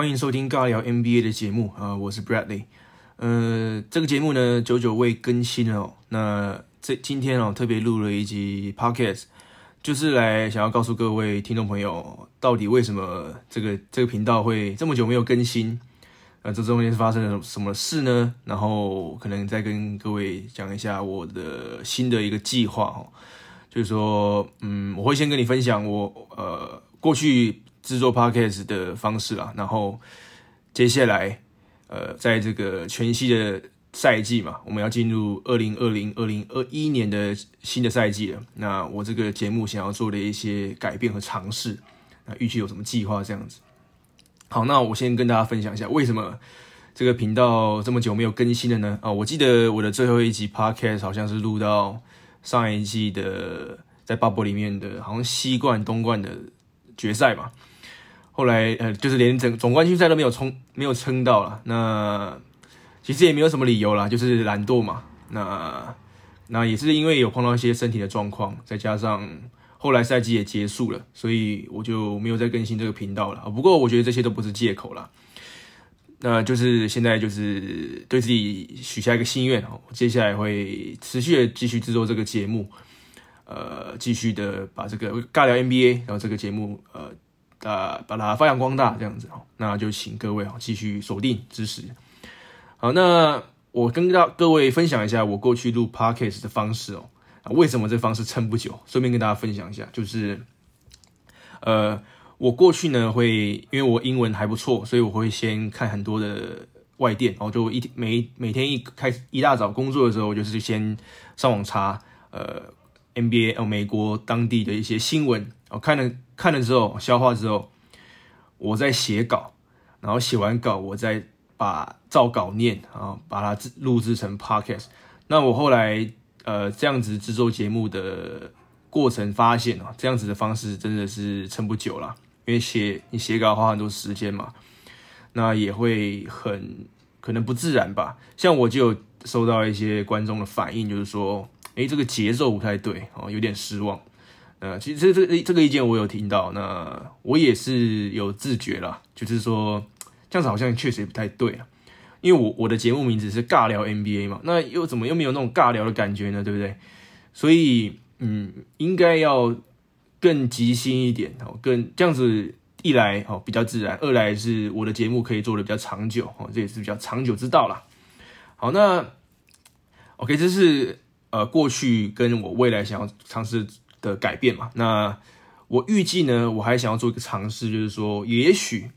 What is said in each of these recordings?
欢迎收听尬聊 NBA 的节目啊，我是 Bradley。呃，这个节目呢，久久未更新了。那这今天哦，特别录了一集 Podcast，就是来想要告诉各位听众朋友，到底为什么这个这个频道会这么久没有更新？呃，这中间是发生了什么事呢？然后可能再跟各位讲一下我的新的一个计划哦，就是说，嗯，我会先跟你分享我呃过去。制作 podcast 的方式啦，然后接下来，呃，在这个全新的赛季嘛，我们要进入二零二零二零二一年的新的赛季了。那我这个节目想要做的一些改变和尝试，那预计有什么计划这样子？好，那我先跟大家分享一下，为什么这个频道这么久没有更新了呢？啊，我记得我的最后一集 podcast 好像是录到上一季的在 bubble 里面的，好像西冠东冠的决赛嘛。后来呃，就是连整总冠军赛都没有冲，没有撑到了。那其实也没有什么理由啦，就是懒惰嘛。那那也是因为有碰到一些身体的状况，再加上后来赛季也结束了，所以我就没有再更新这个频道了。不过我觉得这些都不是借口啦。那就是现在就是对自己许下一个心愿哦，接下来会持续的继续制作这个节目，呃，继续的把这个尬聊 NBA，然后这个节目呃。呃，把它发扬光大，这样子哦，那就请各位哦继续锁定支持。好，那我跟大各位分享一下我过去录 podcast 的方式哦。啊，为什么这方式撑不久？顺便跟大家分享一下，就是呃，我过去呢会因为我英文还不错，所以我会先看很多的外电，然后就一每每天一开一大早工作的时候，我就是先上网查呃 NBA 哦美国当地的一些新闻。我看了看了之后，消化之后，我在写稿，然后写完稿，我再把照稿念啊，把它录制成 podcast。那我后来呃这样子制作节目的过程，发现哦，这样子的方式真的是撑不久了，因为写你写稿花很多时间嘛，那也会很可能不自然吧。像我就收到一些观众的反应，就是说，诶，这个节奏不太对哦，有点失望。呃，其实这这这个意见我有听到，那我也是有自觉了，就是说这样子好像确实不太对啊，因为我我的节目名字是尬聊 NBA 嘛，那又怎么又没有那种尬聊的感觉呢？对不对？所以嗯，应该要更即兴一点哦，更这样子一来哦比较自然，二来是我的节目可以做的比较长久哦，这也是比较长久之道啦。好，那 OK，这是呃过去跟我未来想要尝试。的改变嘛，那我预计呢，我还想要做一个尝试，就是说，也许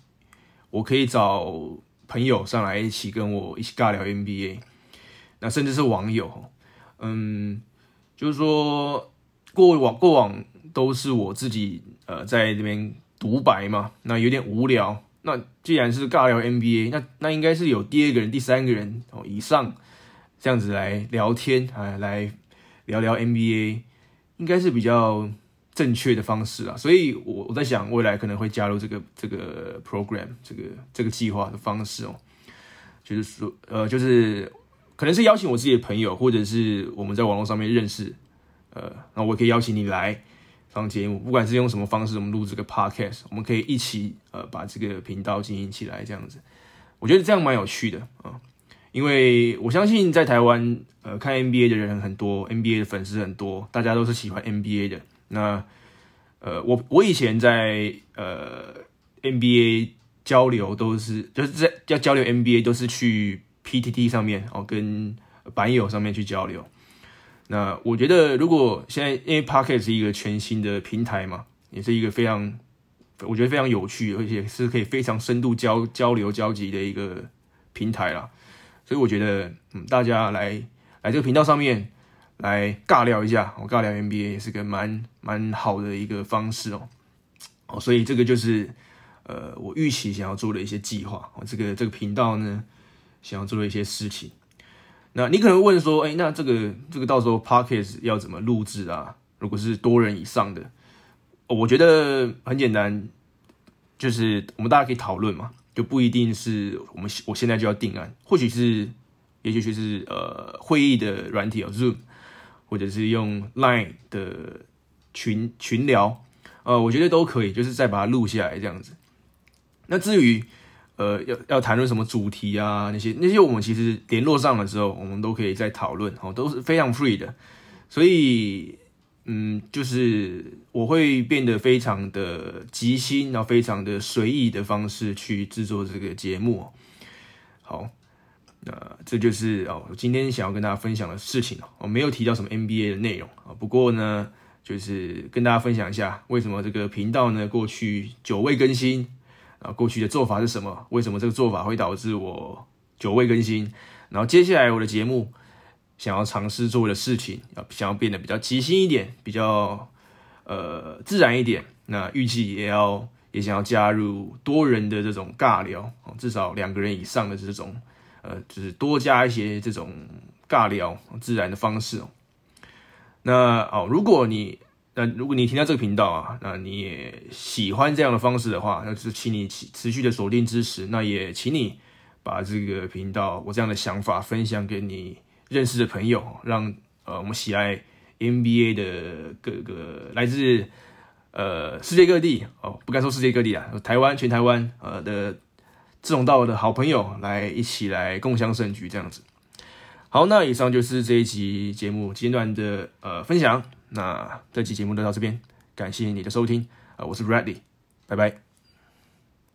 我可以找朋友上来一起跟我一起尬聊 NBA，那甚至是网友，嗯，就是说过往过往都是我自己呃在这边独白嘛，那有点无聊，那既然是尬聊 NBA，那那应该是有第二个人、第三个人哦以上这样子来聊天啊，来聊聊 NBA。应该是比较正确的方式啊，所以我我在想未来可能会加入这个这个 program 这个这个计划的方式哦，就是说呃就是可能是邀请我自己的朋友，或者是我们在网络上面认识，呃，那我可以邀请你来上节目，不管是用什么方式，我们录这个 podcast，我们可以一起呃把这个频道经营起来，这样子，我觉得这样蛮有趣的啊。因为我相信在台湾，呃，看 NBA 的人很多，NBA 的粉丝很多，大家都是喜欢 NBA 的。那，呃，我我以前在呃 NBA 交流都是就是在要交流 NBA 都是去 PTT 上面哦，跟版友上面去交流。那我觉得如果现在因为 Pocket 是一个全新的平台嘛，也是一个非常我觉得非常有趣，而且是可以非常深度交交流交集的一个平台啦。所以我觉得，嗯，大家来来这个频道上面来尬聊一下，我尬聊 NBA 也是个蛮蛮好的一个方式哦。哦，所以这个就是呃，我预期想要做的一些计划。我这个这个频道呢，想要做的一些事情。那你可能问说，哎，那这个这个到时候 Podcast 要怎么录制啊？如果是多人以上的，我觉得很简单，就是我们大家可以讨论嘛。就不一定是我们我现在就要定案，或许是，也许就是呃会议的软体哦，Zoom，或者是用 Line 的群群聊，呃，我觉得都可以，就是再把它录下来这样子。那至于呃，要要谈论什么主题啊？那些那些我们其实联络上的时候，我们都可以再讨论，哦，都是非常 free 的。所以，嗯，就是我会变得非常的即兴，然后非常的随意的方式去制作这个节目。好，那这就是哦，我今天想要跟大家分享的事情哦。我没有提到什么 NBA 的内容啊，不过呢，就是跟大家分享一下，为什么这个频道呢过去久未更新。啊，过去的做法是什么？为什么这个做法会导致我久未更新？然后接下来我的节目想要尝试做的事情，要想要变得比较即兴一点，比较呃自然一点。那预计也要也想要加入多人的这种尬聊，至少两个人以上的这种呃，就是多加一些这种尬聊自然的方式哦。那哦，如果你那如果你听到这个频道啊，那你也喜欢这样的方式的话，那就请你持续的锁定支持。那也请你把这个频道我这样的想法分享给你认识的朋友，让呃我们喜爱 NBA 的各个来自呃世界各地哦，不敢说世界各地啊，台湾全台湾呃的志同道合的好朋友来一起来共享盛举这样子。好，那以上就是这一集节目简短的呃分享。那这期节目就到这边，感谢你的收听啊，我是 Bradley，拜拜。